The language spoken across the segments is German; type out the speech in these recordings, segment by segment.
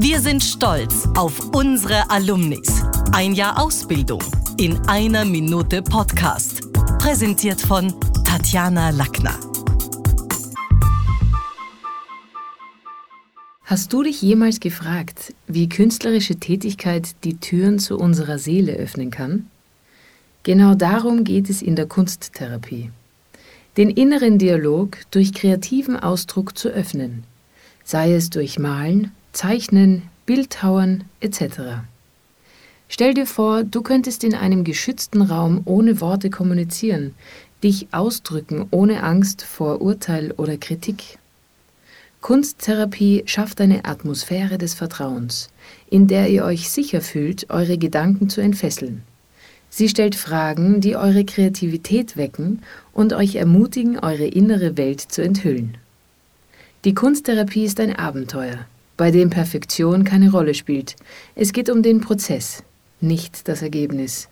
Wir sind stolz auf unsere Alumnis. Ein Jahr Ausbildung in einer Minute Podcast. Präsentiert von Tatjana Lackner. Hast du dich jemals gefragt, wie künstlerische Tätigkeit die Türen zu unserer Seele öffnen kann? Genau darum geht es in der Kunsttherapie. Den inneren Dialog durch kreativen Ausdruck zu öffnen, sei es durch Malen, Zeichnen, Bildhauern etc. Stell dir vor, du könntest in einem geschützten Raum ohne Worte kommunizieren, dich ausdrücken ohne Angst vor Urteil oder Kritik. Kunsttherapie schafft eine Atmosphäre des Vertrauens, in der ihr euch sicher fühlt, eure Gedanken zu entfesseln. Sie stellt Fragen, die eure Kreativität wecken und euch ermutigen, eure innere Welt zu enthüllen. Die Kunsttherapie ist ein Abenteuer, bei dem Perfektion keine Rolle spielt. Es geht um den Prozess, nicht das Ergebnis.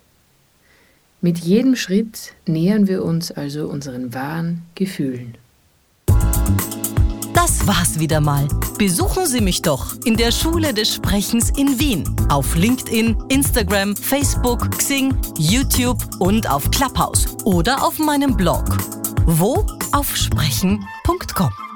Mit jedem Schritt nähern wir uns also unseren wahren Gefühlen. Das war's wieder mal. Besuchen Sie mich doch in der Schule des Sprechens in Wien. Auf LinkedIn, Instagram, Facebook, Xing, YouTube und auf Clubhouse oder auf meinem Blog. Wo? Auf sprechen.com.